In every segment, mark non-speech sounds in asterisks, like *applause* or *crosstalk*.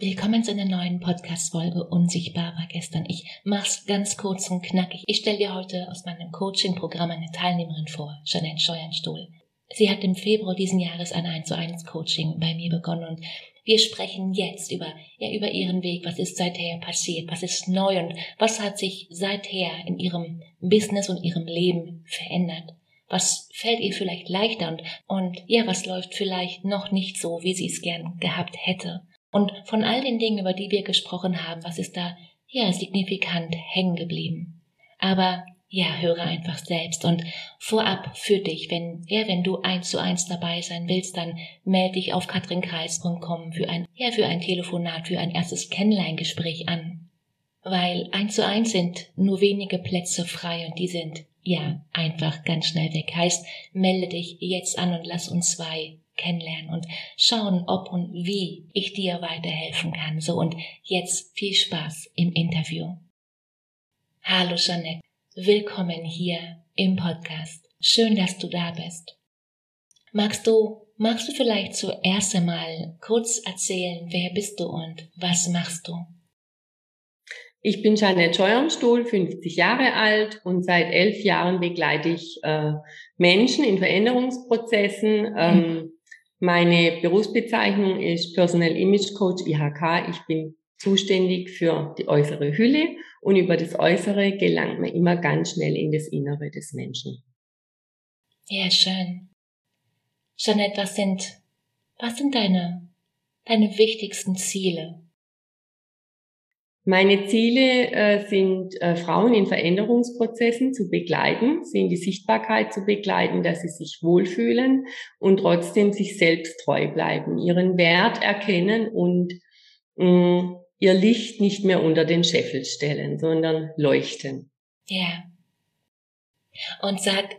Willkommen zu einer neuen Podcast-Folge Unsichtbar war gestern. Ich mach's ganz kurz und knackig. Ich stelle dir heute aus meinem Coaching-Programm eine Teilnehmerin vor, Jeanette Scheuernstuhl. Sie hat im Februar diesen Jahres ein 1 zu 1 Coaching bei mir begonnen und wir sprechen jetzt über, ja, über ihren Weg. Was ist seither passiert? Was ist neu und was hat sich seither in ihrem Business und ihrem Leben verändert? Was fällt ihr vielleicht leichter und, und ja, was läuft vielleicht noch nicht so, wie sie es gern gehabt hätte? Und von all den Dingen, über die wir gesprochen haben, was ist da ja signifikant hängen geblieben? Aber ja, höre einfach selbst und vorab für dich, wenn, ja, wenn du eins zu eins dabei sein willst, dann melde dich auf katrinkreis.com für ein, ja, für ein Telefonat, für ein erstes Kennenlerngespräch an. Weil eins zu eins sind nur wenige Plätze frei und die sind, ja, einfach ganz schnell weg. Heißt, melde dich jetzt an und lass uns zwei kennenlernen und schauen, ob und wie ich dir weiterhelfen kann. So und jetzt viel Spaß im Interview. Hallo Jeanette, willkommen hier im Podcast. Schön, dass du da bist. Magst du, magst du vielleicht zuerst einmal kurz erzählen, wer bist du und was machst du? Ich bin Janet Scheuernstuhl, 50 Jahre alt und seit elf Jahren begleite ich äh, Menschen in Veränderungsprozessen, ähm, meine Berufsbezeichnung ist Personal Image Coach IHK. Ich bin zuständig für die äußere Hülle und über das Äußere gelangt man immer ganz schnell in das Innere des Menschen. Ja, schön. Jeanette, was sind, was sind deine, deine wichtigsten Ziele meine Ziele äh, sind, äh, Frauen in Veränderungsprozessen zu begleiten, sie in die Sichtbarkeit zu begleiten, dass sie sich wohlfühlen und trotzdem sich selbst treu bleiben, ihren Wert erkennen und mm, ihr Licht nicht mehr unter den Scheffel stellen, sondern leuchten. Ja. Und sag,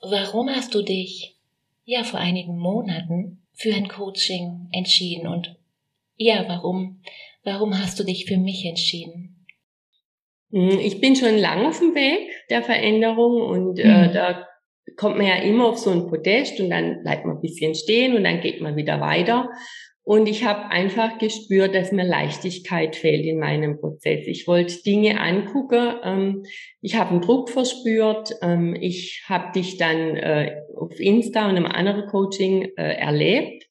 warum hast du dich ja vor einigen Monaten für ein Coaching entschieden und ja, warum Warum hast du dich für mich entschieden? Hm, ich bin schon lang auf dem Weg der Veränderung und äh, mhm. da kommt man ja immer auf so ein Podest und dann bleibt man ein bisschen stehen und dann geht man wieder weiter. Und ich habe einfach gespürt, dass mir Leichtigkeit fehlt in meinem Prozess. Ich wollte Dinge angucken. Ähm, ich habe einen Druck verspürt. Ähm, ich habe dich dann äh, auf Insta und einem anderen Coaching äh, erlebt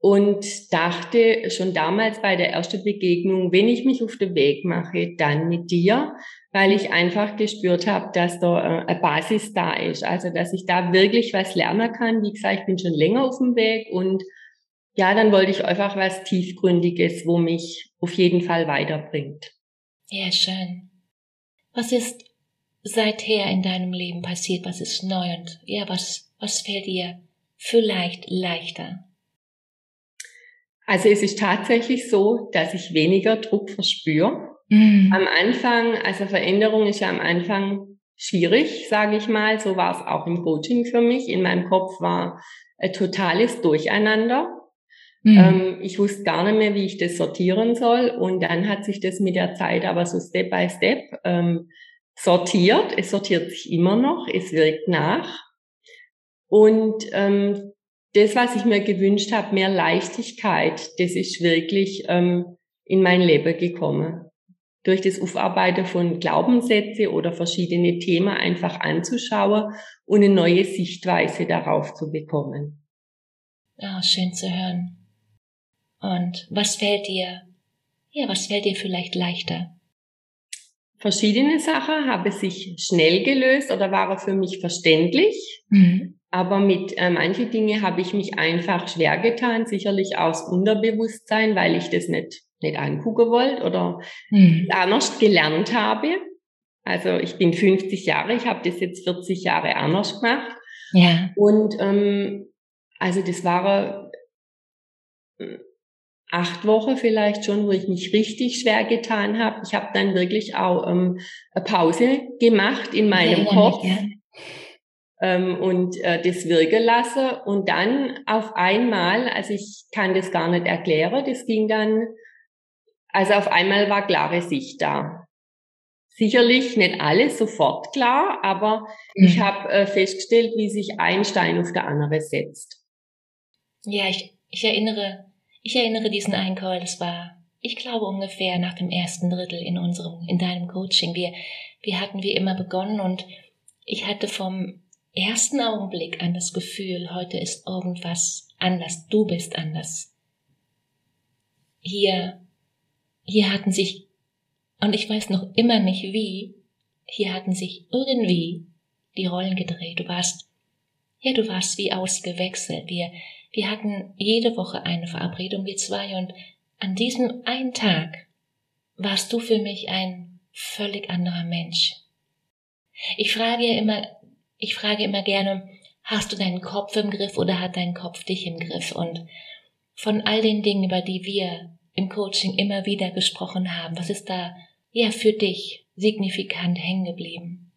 und dachte schon damals bei der ersten Begegnung, wenn ich mich auf den Weg mache, dann mit dir, weil ich einfach gespürt habe, dass da äh, eine Basis da ist, also dass ich da wirklich was lernen kann. Wie gesagt, ich bin schon länger auf dem Weg und ja, dann wollte ich einfach was Tiefgründiges, wo mich auf jeden Fall weiterbringt. Ja, schön. Was ist seither in deinem Leben passiert? Was ist neu und ja, was, was fällt dir vielleicht leichter? Also es ist tatsächlich so, dass ich weniger Druck verspüre. Mhm. Am Anfang, also Veränderung ist ja am Anfang schwierig, sage ich mal. So war es auch im Coaching für mich. In meinem Kopf war ein totales Durcheinander. Mhm. Ähm, ich wusste gar nicht mehr, wie ich das sortieren soll. Und dann hat sich das mit der Zeit aber so Step by Step ähm, sortiert. Es sortiert sich immer noch, es wirkt nach. Und ähm, das, was ich mir gewünscht habe, mehr Leichtigkeit, das ist wirklich ähm, in mein Leben gekommen. Durch das Aufarbeiten von Glaubenssätze oder verschiedene Themen einfach anzuschauen und eine neue Sichtweise darauf zu bekommen. Ja, schön zu hören. Und was fällt dir, ja, was fällt dir vielleicht leichter? verschiedene Sachen, habe sich schnell gelöst oder waren für mich verständlich. Mhm. Aber mit äh, manche Dinge habe ich mich einfach schwer getan, sicherlich aus Unterbewusstsein, weil ich das nicht, nicht angucken wollte oder mhm. anders gelernt habe. Also ich bin 50 Jahre, ich habe das jetzt 40 Jahre anders gemacht. Ja. Und ähm, also das war äh, acht Wochen vielleicht schon, wo ich mich richtig schwer getan habe. Ich habe dann wirklich auch ähm, eine Pause gemacht in meinem ja, Kopf ja. Ähm, und äh, das wirken lassen. Und dann auf einmal, also ich kann das gar nicht erklären, das ging dann, also auf einmal war klare Sicht da. Sicherlich nicht alles sofort klar, aber mhm. ich habe äh, festgestellt, wie sich ein Stein auf der andere setzt. Ja, ich, ich erinnere ich erinnere diesen einen Call, das war, ich glaube ungefähr nach dem ersten Drittel in unserem, in deinem Coaching. Wir, wir hatten wie immer begonnen und ich hatte vom ersten Augenblick an das Gefühl, heute ist irgendwas anders, du bist anders. Hier, hier hatten sich, und ich weiß noch immer nicht wie, hier hatten sich irgendwie die Rollen gedreht. Du warst, ja, du warst wie ausgewechselt. Wir, wir hatten jede Woche eine Verabredung, wir zwei, und an diesem einen Tag warst du für mich ein völlig anderer Mensch. Ich frage immer, ich frage immer gerne, hast du deinen Kopf im Griff oder hat dein Kopf dich im Griff? Und von all den Dingen, über die wir im Coaching immer wieder gesprochen haben, was ist da ja für dich signifikant hängen geblieben?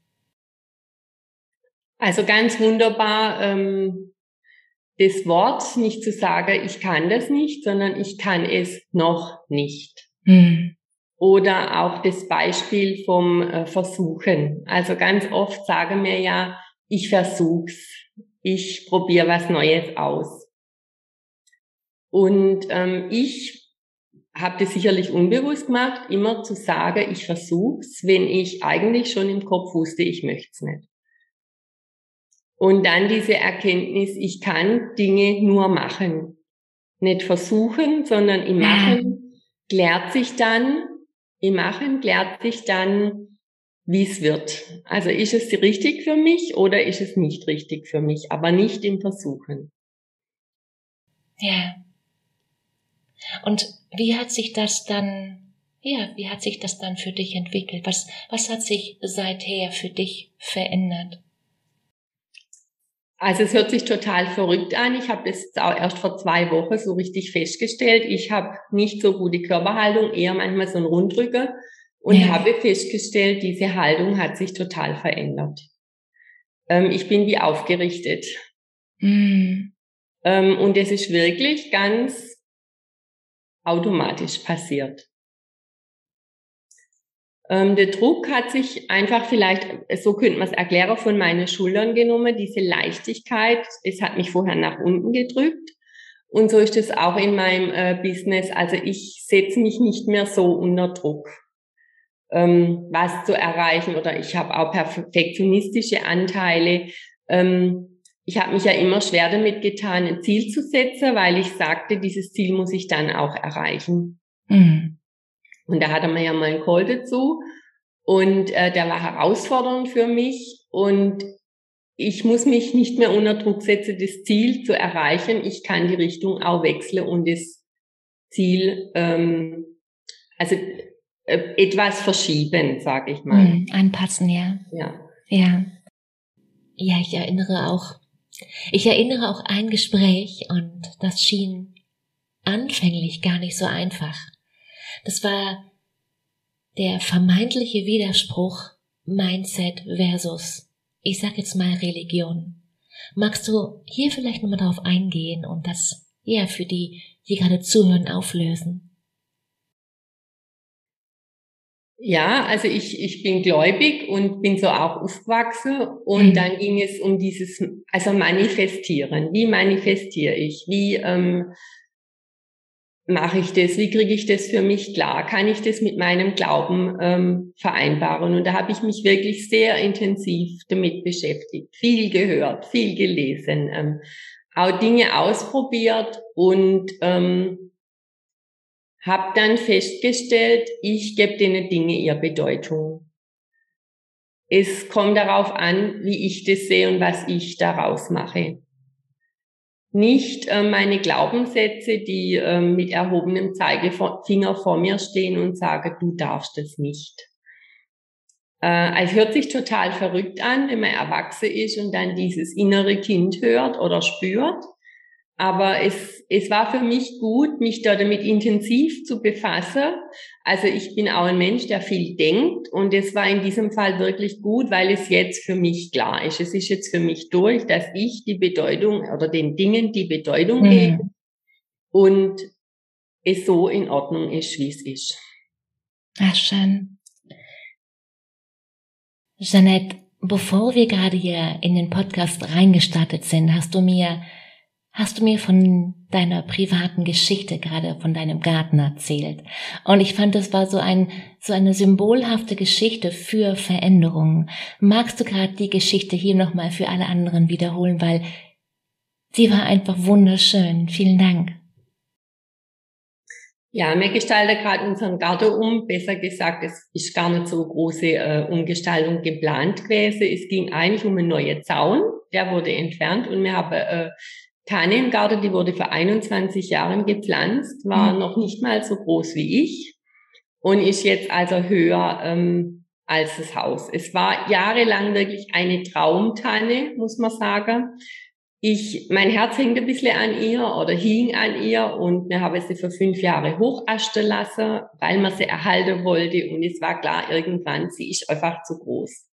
Also ganz wunderbar ähm, das Wort nicht zu sagen, ich kann das nicht, sondern ich kann es noch nicht. Mhm. Oder auch das Beispiel vom äh, Versuchen. Also ganz oft sagen wir ja, ich versuch's, ich probiere was Neues aus. Und ähm, ich habe das sicherlich unbewusst gemacht, immer zu sagen, ich versuch's, wenn ich eigentlich schon im Kopf wusste, ich möchte es nicht. Und dann diese Erkenntnis, ich kann Dinge nur machen. Nicht versuchen, sondern im Machen klärt sich dann, im Machen klärt sich dann, wie es wird. Also ist es richtig für mich oder ist es nicht richtig für mich, aber nicht im Versuchen. Ja. Und wie hat sich das dann, ja, wie hat sich das dann für dich entwickelt? Was, was hat sich seither für dich verändert? Also es hört sich total verrückt an. Ich habe das auch erst vor zwei Wochen so richtig festgestellt. Ich habe nicht so gute Körperhaltung, eher manchmal so ein Rundrücker und ja. habe festgestellt, diese Haltung hat sich total verändert. Ähm, ich bin wie aufgerichtet. Mhm. Ähm, und es ist wirklich ganz automatisch passiert. Ähm, der Druck hat sich einfach vielleicht, so könnte man es erklären, von meinen Schultern genommen, diese Leichtigkeit. Es hat mich vorher nach unten gedrückt. Und so ist es auch in meinem äh, Business. Also ich setze mich nicht mehr so unter Druck, ähm, was zu erreichen. Oder ich habe auch perfektionistische Anteile. Ähm, ich habe mich ja immer schwer damit getan, ein Ziel zu setzen, weil ich sagte, dieses Ziel muss ich dann auch erreichen. Mhm. Und da hatte man ja mal einen Call dazu. Und äh, der war herausfordernd für mich. Und ich muss mich nicht mehr unter Druck setzen, das Ziel zu erreichen. Ich kann die Richtung auch wechseln und das Ziel, ähm, also etwas verschieben, sage ich mal. Mhm, anpassen, ja. Ja. Ja. Ja, ich erinnere auch, ich erinnere auch ein Gespräch und das schien anfänglich gar nicht so einfach. Das war der vermeintliche Widerspruch Mindset versus, ich sag jetzt mal Religion. Magst du hier vielleicht nochmal darauf eingehen und das ja für die, die gerade zuhören, auflösen? Ja, also ich, ich bin gläubig und bin so auch aufgewachsen und mhm. dann ging es um dieses, also manifestieren. Wie manifestiere ich? Wie ähm, mache ich das? Wie kriege ich das für mich klar? Kann ich das mit meinem Glauben ähm, vereinbaren? Und da habe ich mich wirklich sehr intensiv damit beschäftigt, viel gehört, viel gelesen, ähm, auch Dinge ausprobiert und ähm, habe dann festgestellt, ich gebe den Dinge ihr Bedeutung. es kommt darauf an, wie ich das sehe und was ich daraus mache. Nicht äh, meine Glaubenssätze, die äh, mit erhobenem Zeigefinger vor mir stehen und sagen, du darfst es nicht. Äh, es hört sich total verrückt an, wenn man erwachsen ist und dann dieses innere Kind hört oder spürt. Aber es, es war für mich gut, mich da damit intensiv zu befassen. Also ich bin auch ein Mensch, der viel denkt und es war in diesem Fall wirklich gut, weil es jetzt für mich klar ist. Es ist jetzt für mich durch, dass ich die Bedeutung oder den Dingen die Bedeutung mhm. gebe und es so in Ordnung ist, wie es ist. Ach, schön. Jeanette, bevor wir gerade hier in den Podcast reingestartet sind, hast du mir hast du mir von deiner privaten Geschichte, gerade von deinem Garten erzählt. Und ich fand, das war so ein, so eine symbolhafte Geschichte für Veränderungen. Magst du gerade die Geschichte hier nochmal für alle anderen wiederholen, weil sie war einfach wunderschön. Vielen Dank. Ja, wir gestalten gerade unseren Garten um. Besser gesagt, es ist gar nicht so große äh, Umgestaltung geplant gewesen. Es ging eigentlich um einen neuen Zaun. Der wurde entfernt und wir haben äh, Tanne im Garten, die wurde vor 21 Jahren gepflanzt, war mhm. noch nicht mal so groß wie ich und ist jetzt also höher ähm, als das Haus. Es war jahrelang wirklich eine Traumtanne, muss man sagen. Ich, mein Herz hängt ein bisschen an ihr oder hing an ihr und wir haben sie für fünf Jahre hochasten lassen, weil man sie erhalten wollte und es war klar, irgendwann, sie ist einfach zu groß.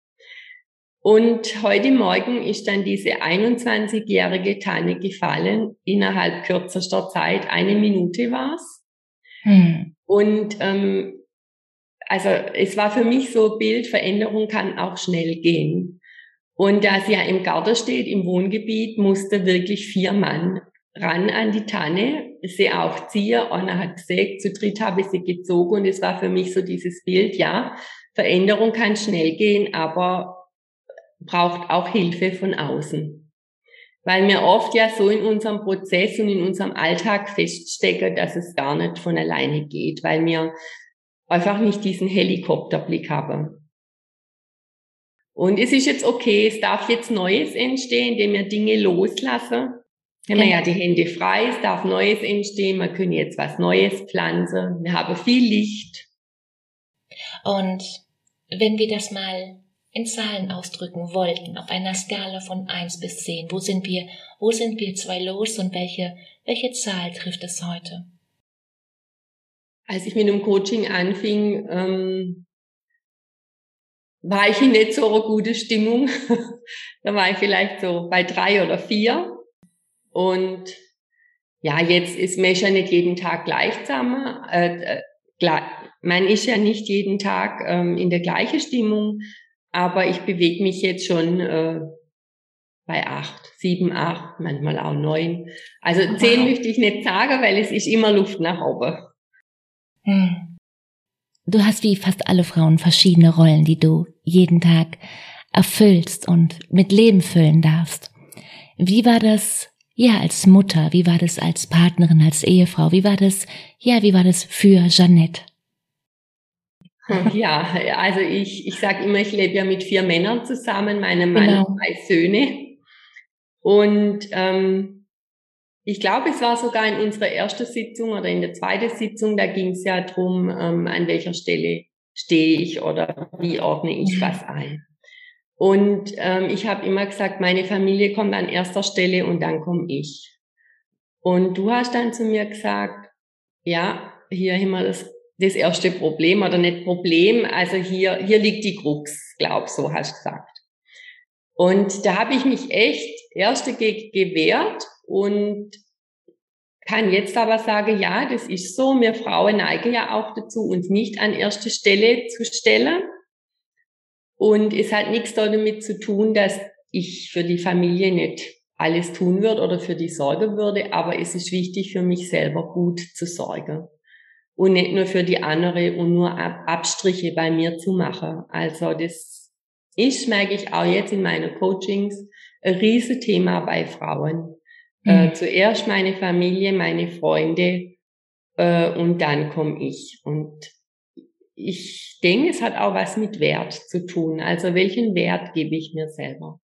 Und heute Morgen ist dann diese 21-jährige Tanne gefallen. Innerhalb kürzester Zeit, eine Minute war's. Hm. Und ähm, also es war für mich so Bild, Veränderung kann auch schnell gehen. Und da sie ja im Garten steht, im Wohngebiet, musste wirklich vier Mann ran an die Tanne, sie auch ziehen. Einer hat gesägt, zu dritt habe ich sie gezogen und es war für mich so dieses Bild, ja, Veränderung kann schnell gehen, aber braucht auch Hilfe von außen. Weil wir oft ja so in unserem Prozess und in unserem Alltag feststecken, dass es gar nicht von alleine geht, weil wir einfach nicht diesen Helikopterblick haben. Und es ist jetzt okay, es darf jetzt Neues entstehen, indem wir Dinge loslassen. Haben wir ja die Hände frei, es darf Neues entstehen, wir können jetzt was Neues pflanzen, wir haben viel Licht. Und wenn wir das mal in Zahlen ausdrücken wollten, auf einer Skala von eins bis zehn, wo sind wir, wo sind wir zwei los und welche, welche Zahl trifft es heute? Als ich mit dem Coaching anfing, ähm, war ich in nicht so einer guten Stimmung. *laughs* da war ich vielleicht so bei drei oder vier. Und ja, jetzt ist man ja nicht jeden Tag gleichsam. Äh, äh, man ist ja nicht jeden Tag ähm, in der gleichen Stimmung. Aber ich bewege mich jetzt schon äh, bei acht, sieben, acht, manchmal auch neun. Also wow. zehn möchte ich nicht sagen, weil es ist immer Luft nach oben. Hm. Du hast wie fast alle Frauen verschiedene Rollen, die du jeden Tag erfüllst und mit Leben füllen darfst. Wie war das, ja, als Mutter? Wie war das als Partnerin, als Ehefrau? Wie war das, ja, wie war das für Jeannette? *laughs* Ja, also ich, ich sage immer, ich lebe ja mit vier Männern zusammen, meine Mann genau. und drei Söhne. Und ähm, ich glaube, es war sogar in unserer ersten Sitzung oder in der zweiten Sitzung, da ging es ja drum, ähm, an welcher Stelle stehe ich oder wie ordne ich was *laughs* ein. Und ähm, ich habe immer gesagt, meine Familie kommt an erster Stelle und dann komme ich. Und du hast dann zu mir gesagt, ja, hier haben wir das das erste Problem oder nicht Problem. Also hier, hier liegt die Krux, glaub, so hast du gesagt. Und da habe ich mich echt erst dagegen gewehrt und kann jetzt aber sagen, ja, das ist so. Wir Frauen neigen ja auch dazu, uns nicht an erste Stelle zu stellen. Und es hat nichts damit zu tun, dass ich für die Familie nicht alles tun würde oder für die sorgen würde, aber es ist wichtig für mich selber gut zu sorgen und nicht nur für die andere und nur Abstriche bei mir zu machen. Also das ist, merke ich auch jetzt in meinen Coachings, ein Riesenthema bei Frauen. Äh, mhm. Äh, zuerst meine Familie, meine Freunde äh, und dann komme ich. Und ich denke, es hat auch was mit Wert zu tun. Also welchen Wert gebe ich mir selber?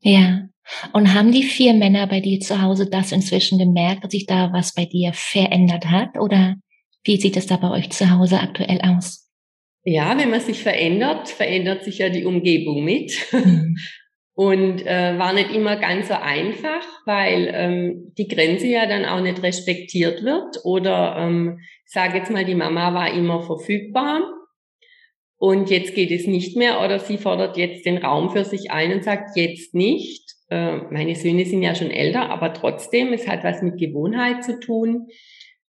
Ja. Und haben die vier Männer bei dir zu Hause das inzwischen gemerkt, dass sich da was bei dir verändert hat? Oder wie sieht es da bei euch zu Hause aktuell aus? Ja, wenn man sich verändert, verändert sich ja die Umgebung mit. Mhm. *laughs* Und äh, war nicht immer ganz so einfach, weil ähm, die Grenze ja dann auch nicht respektiert wird. Oder ähm, ich sage jetzt mal, die Mama war immer verfügbar und jetzt geht es nicht mehr oder sie fordert jetzt den Raum für sich ein und sagt jetzt nicht. Äh, meine Söhne sind ja schon älter, aber trotzdem, es hat was mit Gewohnheit zu tun.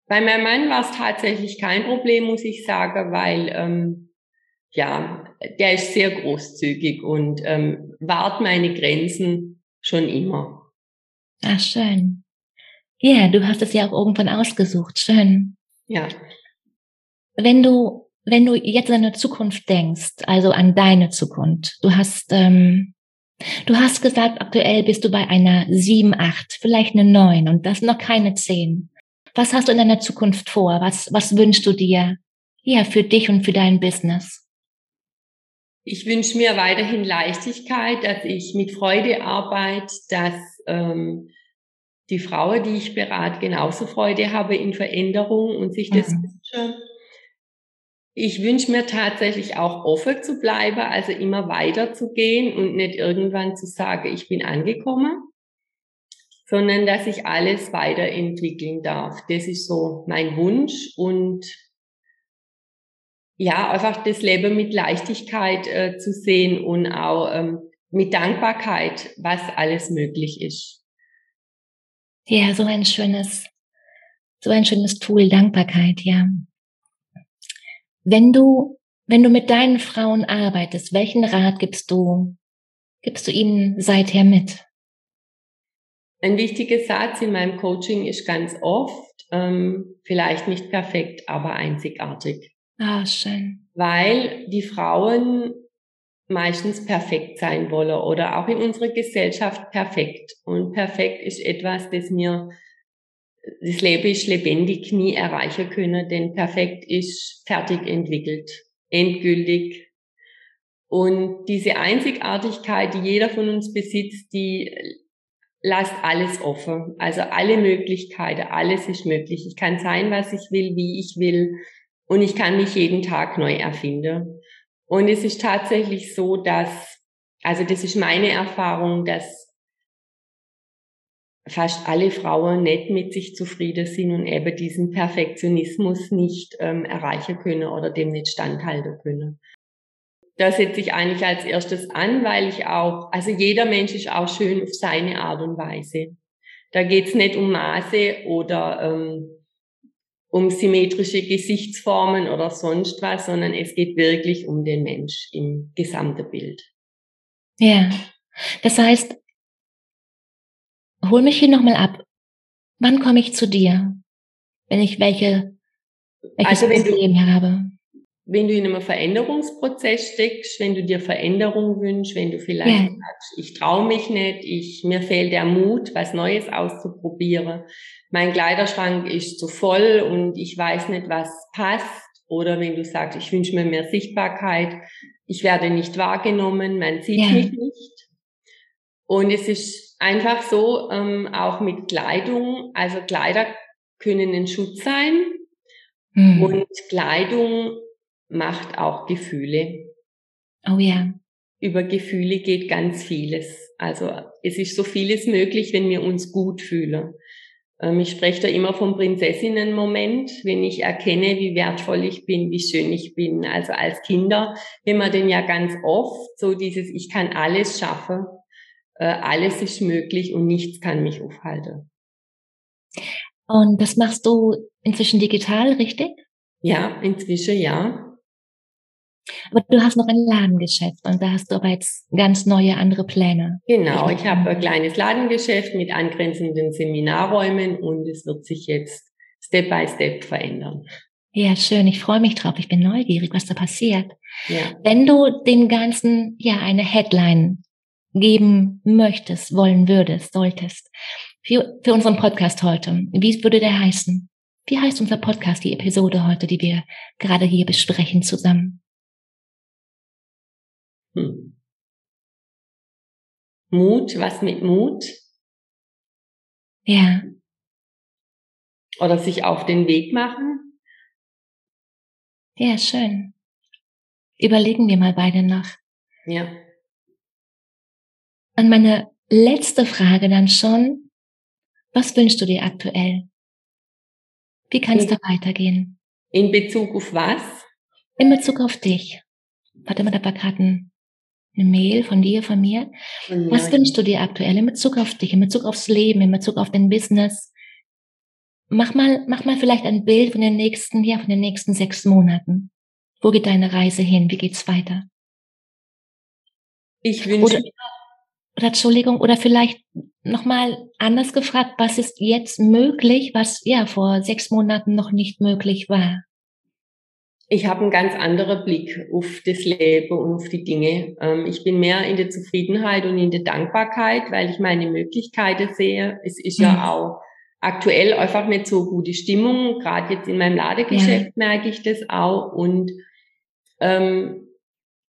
Bei meinem Mann war es tatsächlich kein Problem, muss ich sagen, weil ähm, ja, der ist sehr großzügig und ähm, wahrt meine Grenzen schon immer. Ach, schön. Ja, du hast es ja auch irgendwann ausgesucht. Schön. Ja. Wenn du, wenn du jetzt an eine Zukunft denkst, also an deine Zukunft, du hast, ähm, du hast gesagt, aktuell bist du bei einer 7, 8, vielleicht eine 9 und das noch keine 10. Was hast du in deiner Zukunft vor? Was, was wünschst du dir? Ja, für dich und für dein Business. Ich wünsche mir weiterhin Leichtigkeit, dass ich mit Freude arbeite, dass ähm, die Frauen, die ich berate, genauso Freude habe in Veränderung und sich das mhm. wünsche. Ich wünsche mir tatsächlich auch offen zu bleiben, also immer weiter zu gehen und nicht irgendwann zu sagen, ich bin angekommen, sondern dass ich alles weiterentwickeln darf. Das ist so mein Wunsch und ja, einfach das Leben mit Leichtigkeit äh, zu sehen und auch ähm, mit Dankbarkeit, was alles möglich ist. Ja, so ein schönes, so ein schönes Tool, Dankbarkeit, ja. Wenn du, wenn du mit deinen Frauen arbeitest, welchen Rat gibst du, gibst du ihnen seither mit? Ein wichtiger Satz in meinem Coaching ist ganz oft, ähm, vielleicht nicht perfekt, aber einzigartig. Ah, schön. Weil die Frauen meistens perfekt sein wollen oder auch in unserer Gesellschaft perfekt. Und perfekt ist etwas, das mir das Leben ist lebendig nie erreichen können, denn perfekt ist fertig entwickelt, endgültig. Und diese Einzigartigkeit, die jeder von uns besitzt, die lasst alles offen. Also alle Möglichkeiten, alles ist möglich. Ich kann sein, was ich will, wie ich will. Und ich kann mich jeden Tag neu erfinden. Und es ist tatsächlich so, dass, also das ist meine Erfahrung, dass fast alle Frauen nicht mit sich zufrieden sind und eben diesen Perfektionismus nicht ähm, erreichen können oder dem nicht standhalten können. Da setze ich eigentlich als erstes an, weil ich auch, also jeder Mensch ist auch schön auf seine Art und Weise. Da geht's nicht um Maße oder ähm, um symmetrische Gesichtsformen oder sonst was, sondern es geht wirklich um den Mensch im gesamten Bild. Ja, das heißt, hol mich hier nochmal ab. Wann komme ich zu dir, wenn ich welche, welches also Problem du, habe? Wenn du in einem Veränderungsprozess steckst, wenn du dir Veränderung wünschst, wenn du vielleicht ja. sagst, ich traue mich nicht, ich, mir fehlt der Mut, was Neues auszuprobieren, mein Kleiderschrank ist zu voll und ich weiß nicht, was passt. Oder wenn du sagst, ich wünsche mir mehr Sichtbarkeit, ich werde nicht wahrgenommen, man sieht ja. mich nicht. Und es ist einfach so, ähm, auch mit Kleidung, also Kleider können ein Schutz sein mhm. und Kleidung macht auch Gefühle. Oh ja. Über Gefühle geht ganz vieles. Also es ist so vieles möglich, wenn wir uns gut fühlen. Ähm, ich spreche da immer vom Prinzessinnen-Moment, wenn ich erkenne, wie wertvoll ich bin, wie schön ich bin. Also als Kinder, wenn man denn ja ganz oft so dieses, ich kann alles schaffen, äh, alles ist möglich und nichts kann mich aufhalten. Und das machst du inzwischen digital, richtig? Ja, inzwischen ja. Aber du hast noch ein Ladengeschäft und da hast du aber jetzt ganz neue andere Pläne. Genau, ich habe ein kleines Ladengeschäft mit angrenzenden Seminarräumen und es wird sich jetzt Step by Step verändern. Ja, schön. Ich freue mich drauf. Ich bin neugierig, was da passiert. Ja. Wenn du dem Ganzen ja eine Headline geben möchtest, wollen würdest, solltest, für, für unseren Podcast heute, wie würde der heißen? Wie heißt unser Podcast, die Episode heute, die wir gerade hier besprechen zusammen? Hm. Mut, was mit Mut? Ja. Oder sich auf den Weg machen? Ja, schön. Überlegen wir mal beide noch. Ja. Und meine letzte Frage dann schon. Was wünschst du dir aktuell? Wie kann es da weitergehen? In Bezug auf was? In Bezug auf dich. Warte mal, da war gerade ein, eine Mail von dir, von mir. Von was wünschst du dir aktuell in Bezug auf dich, in Bezug aufs Leben, in Bezug auf dein Business? Mach mal, mach mal vielleicht ein Bild von den nächsten, ja, von den nächsten sechs Monaten. Wo geht deine Reise hin? Wie geht's weiter? Ich wünsche oder, oder Entschuldigung, oder vielleicht nochmal anders gefragt, was ist jetzt möglich, was ja vor sechs Monaten noch nicht möglich war? Ich habe einen ganz anderen Blick auf das Leben und auf die Dinge. Ähm, ich bin mehr in der Zufriedenheit und in der Dankbarkeit, weil ich meine Möglichkeiten sehe. Es ist mhm. ja auch aktuell einfach nicht so gute Stimmung. Gerade jetzt in meinem Ladegeschäft ja. merke ich das auch. Und ähm,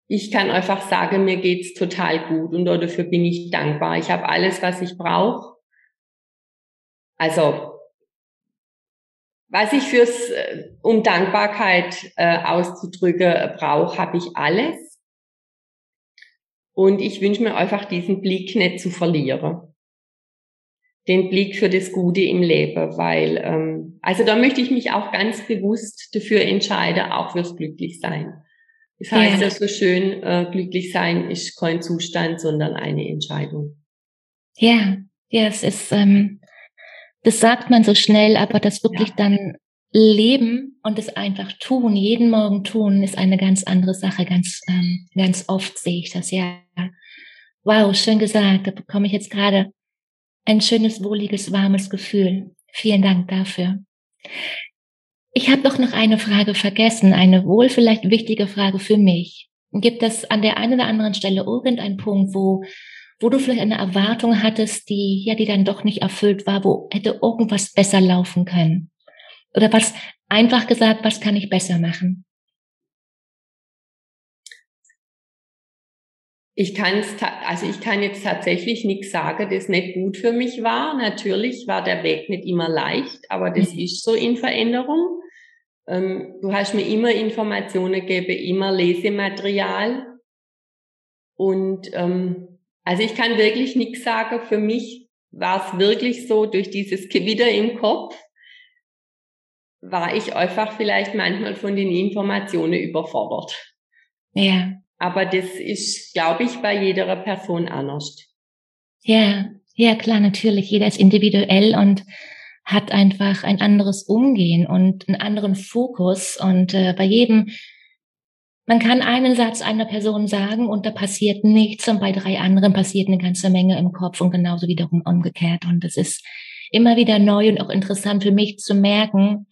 ich kann einfach sagen, mir geht's total gut und dafür bin ich dankbar. Ich habe alles, was ich brauche. Also was ich fürs, äh, um Dankbarkeit äh, auszudrücken, brauche, habe ich alles. Und ich wünsche mir einfach diesen Blick nicht zu verlieren. Den Blick für das Gute im Leben, weil, ähm, also da möchte ich mich auch ganz bewusst dafür entscheiden, auch fürs Glücklichsein. Das heißt ja, so schön, äh, glücklich sein ist kein Zustand, sondern eine Entscheidung. Ja, ja, es ist, ähm, das sagt man so schnell, aber das wirklich ja. dann leben und es einfach tun, jeden Morgen tun, ist eine ganz andere Sache. Ganz, ähm, ganz oft sehe ich das, ja. Wow, schön gesagt. Da bekomme ich jetzt gerade ein schönes, wohliges, warmes Gefühl. Vielen Dank dafür. Ich habe doch noch eine Frage vergessen, eine wohl vielleicht wichtige Frage für mich. Gibt es an der einen oder anderen Stelle irgendeinen Punkt, wo, wo du vielleicht eine Erwartung hattest, die, ja, die dann doch nicht erfüllt war, wo hätte irgendwas besser laufen können? Oder was, einfach gesagt, was kann ich besser machen? Ich kann also ich kann jetzt tatsächlich nichts sagen, das nicht gut für mich war. Natürlich war der Weg nicht immer leicht, aber das mhm. ist so in Veränderung. Ähm, du hast mir immer Informationen gegeben, immer Lesematerial. Und ähm, also ich kann wirklich nichts sagen. Für mich war es wirklich so, durch dieses Gewitter im Kopf war ich einfach vielleicht manchmal von den Informationen überfordert. Ja. Aber das ist, glaube ich, bei jeder Person anders. Ja, ja, klar, natürlich. Jeder ist individuell und hat einfach ein anderes Umgehen und einen anderen Fokus. Und äh, bei jedem, man kann einen Satz einer Person sagen und da passiert nichts und bei drei anderen passiert eine ganze Menge im Kopf und genauso wiederum umgekehrt. Und es ist immer wieder neu und auch interessant für mich zu merken,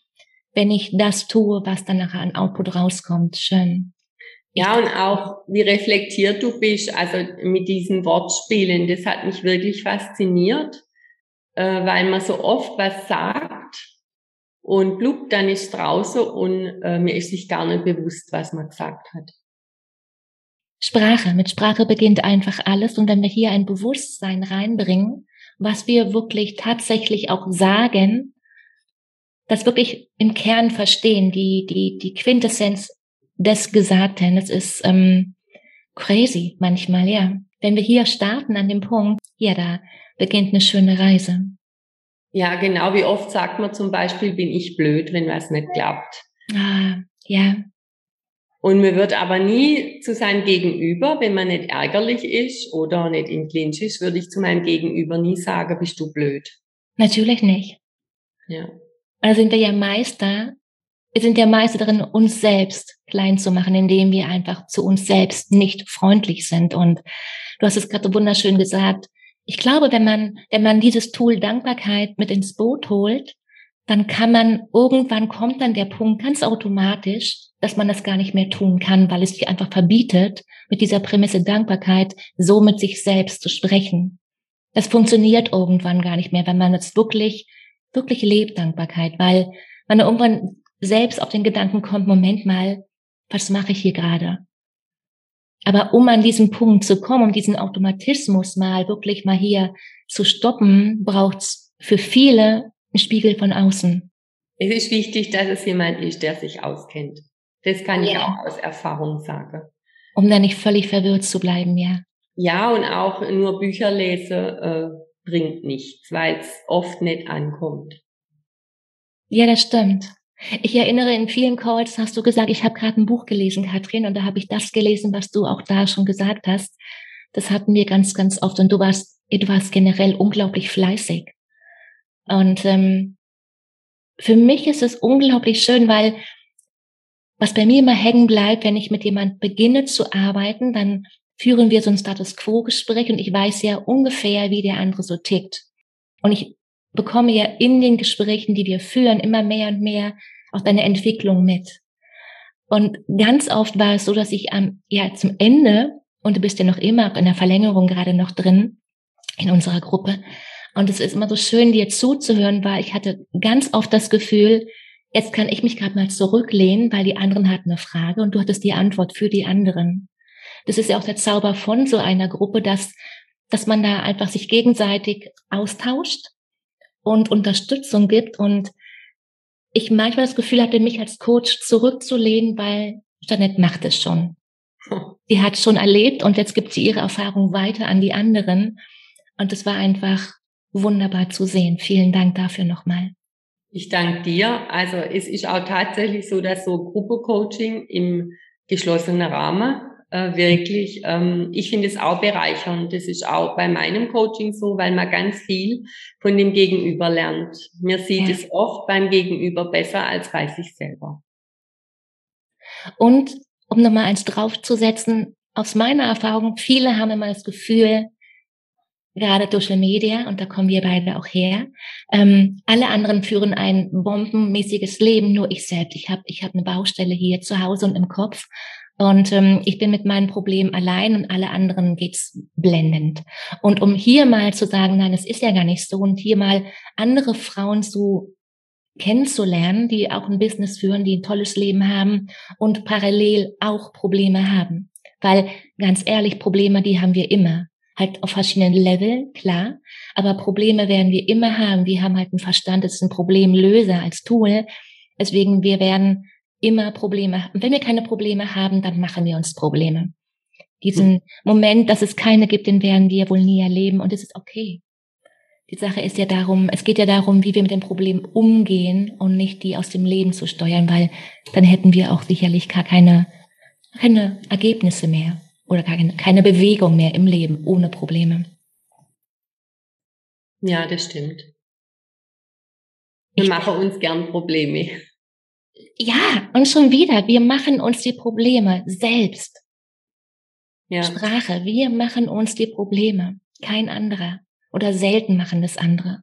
wenn ich das tue, was dann nachher an Output rauskommt. Schön. Ja, und auch wie reflektiert du bist, also mit diesen Wortspielen, das hat mich wirklich fasziniert äh, weil man so oft was sagt und blub, dann ist draußen und äh, mir ist sich gar nicht bewusst, was man gesagt hat. Sprache. Mit Sprache beginnt einfach alles. Und wenn wir hier ein Bewusstsein reinbringen, was wir wirklich tatsächlich auch sagen, das wirklich im Kern verstehen, die, die, die Quintessenz des Gesagten, das ist ähm, crazy manchmal, ja. Wenn wir hier starten an dem Punkt, ja, da beginnt eine schöne Reise. Ja, genau. Wie oft sagt man zum Beispiel, bin ich blöd, wenn was nicht klappt. Ah, ja. Und man wird aber nie zu seinem Gegenüber, wenn man nicht ärgerlich ist oder nicht im Clinch ist, würde ich zu meinem Gegenüber nie sagen, bist du blöd. Natürlich nicht. Ja. Also sind wir ja Meister, wir sind ja Meister darin, uns selbst klein zu machen, indem wir einfach zu uns selbst nicht freundlich sind. Und du hast es gerade wunderschön gesagt, ich glaube, wenn man, wenn man dieses Tool Dankbarkeit mit ins Boot holt, dann kann man, irgendwann kommt dann der Punkt ganz automatisch, dass man das gar nicht mehr tun kann, weil es sich einfach verbietet, mit dieser Prämisse Dankbarkeit so mit sich selbst zu sprechen. Das funktioniert irgendwann gar nicht mehr, wenn man es wirklich, wirklich lebt, Dankbarkeit, weil man irgendwann selbst auf den Gedanken kommt, Moment mal, was mache ich hier gerade? Aber um an diesen Punkt zu kommen, um diesen Automatismus mal wirklich mal hier zu stoppen, braucht's für viele einen Spiegel von außen. Es ist wichtig, dass es jemand ist, der sich auskennt. Das kann ja. ich auch aus Erfahrung sagen. Um da nicht völlig verwirrt zu bleiben, ja. Ja, und auch nur Bücher lese äh, bringt nichts, weil es oft nicht ankommt. Ja, das stimmt. Ich erinnere, in vielen Calls hast du gesagt, ich habe gerade ein Buch gelesen, Katrin, und da habe ich das gelesen, was du auch da schon gesagt hast. Das hatten wir ganz, ganz oft. Und du warst, du warst generell unglaublich fleißig. Und ähm, für mich ist es unglaublich schön, weil was bei mir immer hängen bleibt, wenn ich mit jemand beginne zu arbeiten, dann führen wir so ein Status Quo-Gespräch und ich weiß ja ungefähr, wie der andere so tickt. Und ich bekomme ja in den Gesprächen, die wir führen, immer mehr und mehr auch deine Entwicklung mit. Und ganz oft war es so, dass ich am, ja, zum Ende, und du bist ja noch immer in der Verlängerung gerade noch drin, in unserer Gruppe, und es ist immer so schön, dir zuzuhören, weil ich hatte ganz oft das Gefühl, jetzt kann ich mich gerade mal zurücklehnen, weil die anderen hatten eine Frage und du hattest die Antwort für die anderen. Das ist ja auch der Zauber von so einer Gruppe, dass, dass man da einfach sich gegenseitig austauscht und Unterstützung gibt und ich manchmal das Gefühl hatte, mich als Coach zurückzulehnen, weil Jeanette macht es schon. *laughs* Sie hat schon erlebt und jetzt gibt sie ihre Erfahrung weiter an die anderen. Und es war einfach wunderbar zu sehen. Vielen Dank dafür nochmal. Ich danke dir. Also es ist auch tatsächlich so, dass so Gruppencoaching im geschlossenen Rahmen äh, wirklich, ähm, ich finde es auch bereichernd. Das ist auch bei meinem Coaching so, weil man ganz viel von dem Gegenüber lernt. Mir sieht ja. es oft beim Gegenüber besser als bei sich selber. Und um nochmal eins draufzusetzen, aus meiner Erfahrung, viele haben immer das Gefühl, gerade Social Media, und da kommen wir beide auch her. Ähm, alle anderen führen ein bombenmäßiges Leben, nur ich selbst. Ich habe ich hab eine Baustelle hier zu Hause und im Kopf. Und ähm, ich bin mit meinem Problem allein und alle anderen geht's blendend. Und um hier mal zu sagen, nein, es ist ja gar nicht so, und hier mal andere Frauen zu kennenzulernen, die auch ein Business führen, die ein tolles Leben haben und parallel auch Probleme haben. Weil ganz ehrlich, Probleme, die haben wir immer halt auf verschiedenen Leveln, klar. Aber Probleme werden wir immer haben. Wir haben halt einen Verstand, das ist ein Problemlöser als Tool. Deswegen, wir werden immer Probleme haben. Wenn wir keine Probleme haben, dann machen wir uns Probleme. Diesen hm. Moment, dass es keine gibt, den werden wir wohl nie erleben und es ist okay. Die Sache ist ja darum, es geht ja darum, wie wir mit dem Problem umgehen und nicht die aus dem Leben zu steuern, weil dann hätten wir auch sicherlich gar keine, keine Ergebnisse mehr oder keine, keine Bewegung mehr im Leben ohne Probleme. Ja, das stimmt. Wir ich machen uns gern Probleme. Ja, und schon wieder, wir machen uns die Probleme selbst. Ja. Sprache, wir machen uns die Probleme, kein anderer. Oder selten machen das andere.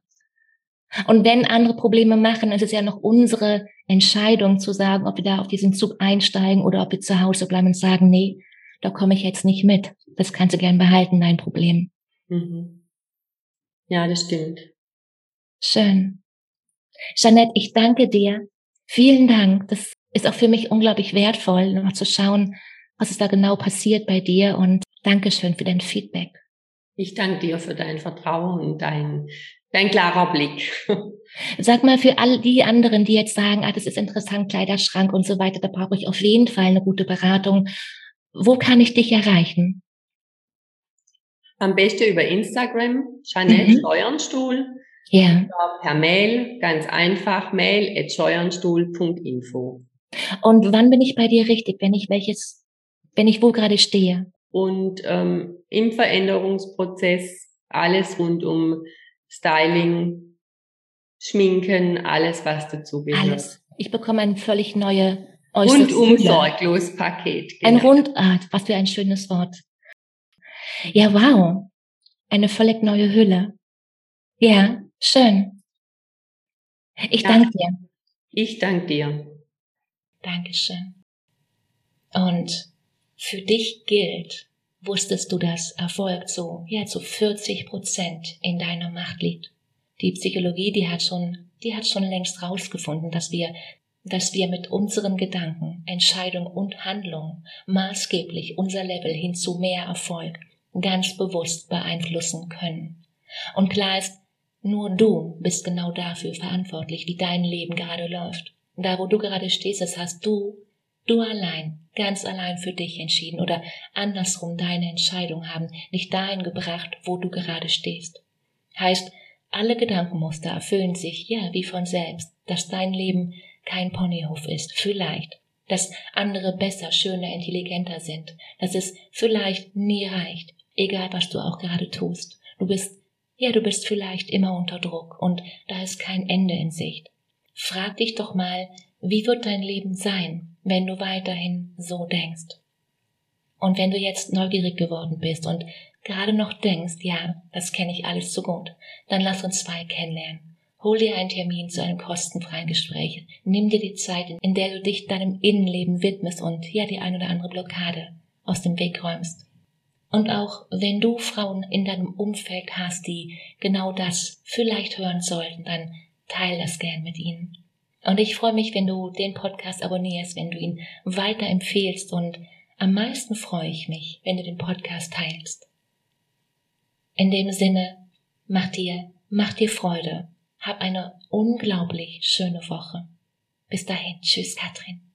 Und wenn andere Probleme machen, ist es ja noch unsere Entscheidung zu sagen, ob wir da auf diesen Zug einsteigen oder ob wir zu Hause bleiben und sagen, nee, da komme ich jetzt nicht mit. Das kannst du gern behalten, dein Problem. Mhm. Ja, das stimmt. Schön. Jeanette, ich danke dir. Vielen Dank. Das ist auch für mich unglaublich wertvoll, noch zu schauen, was ist da genau passiert bei dir und Dankeschön für dein Feedback. Ich danke dir für dein Vertrauen und dein, dein klarer Blick. *laughs* Sag mal für all die anderen, die jetzt sagen, ah, das ist interessant, Kleiderschrank und so weiter, da brauche ich auf jeden Fall eine gute Beratung. Wo kann ich dich erreichen? Am besten über Instagram, Janette mhm. Scheuernstuhl. Ja. Per Mail, ganz einfach, mail at scheuernstuhl.info. Und wann bin ich bei dir richtig, wenn ich welches, wenn ich wo gerade stehe? Und ähm, im Veränderungsprozess alles rund um Styling, Schminken, alles, was dazu gehört. Alles. Ich bekomme eine völlig neue Rundum sorglos Paket. Genau. Ein Rundart, was für ein schönes Wort. Ja, wow. Eine völlig neue Hülle. Ja, schön. Ich ja, danke dir. Ich danke dir. Dankeschön. Und für dich gilt, wusstest du, dass Erfolg so, ja, zu 40 Prozent in deiner Macht liegt. Die Psychologie, die hat schon, die hat schon längst rausgefunden, dass wir, dass wir mit unseren Gedanken, Entscheidung und Handlung maßgeblich unser Level hin zu mehr Erfolg ganz bewusst beeinflussen können. Und klar ist, nur du bist genau dafür verantwortlich, wie dein Leben gerade läuft. Da, wo du gerade stehst, das hast du, du allein, ganz allein für dich entschieden oder andersrum deine Entscheidung haben dich dahin gebracht, wo du gerade stehst. Heißt, alle Gedankenmuster erfüllen sich, ja, wie von selbst, dass dein Leben kein Ponyhof ist, vielleicht, dass andere besser, schöner, intelligenter sind, dass es vielleicht nie reicht, egal was du auch gerade tust. Du bist, ja, du bist vielleicht immer unter Druck und da ist kein Ende in Sicht. Frag dich doch mal, wie wird dein Leben sein, wenn du weiterhin so denkst? Und wenn du jetzt neugierig geworden bist und gerade noch denkst, ja, das kenne ich alles so gut, dann lass uns zwei kennenlernen. Hol dir einen Termin zu einem kostenfreien Gespräch. Nimm dir die Zeit, in der du dich deinem Innenleben widmest und ja die ein oder andere Blockade aus dem Weg räumst. Und auch wenn du Frauen in deinem Umfeld hast, die genau das vielleicht hören sollten, dann teil das gern mit ihnen. Und ich freue mich, wenn du den Podcast abonnierst, wenn du ihn weiterempfehlst und am meisten freue ich mich, wenn du den Podcast teilst. In dem Sinne, mach dir, mach dir Freude. Hab eine unglaublich schöne Woche. Bis dahin. Tschüss, Katrin.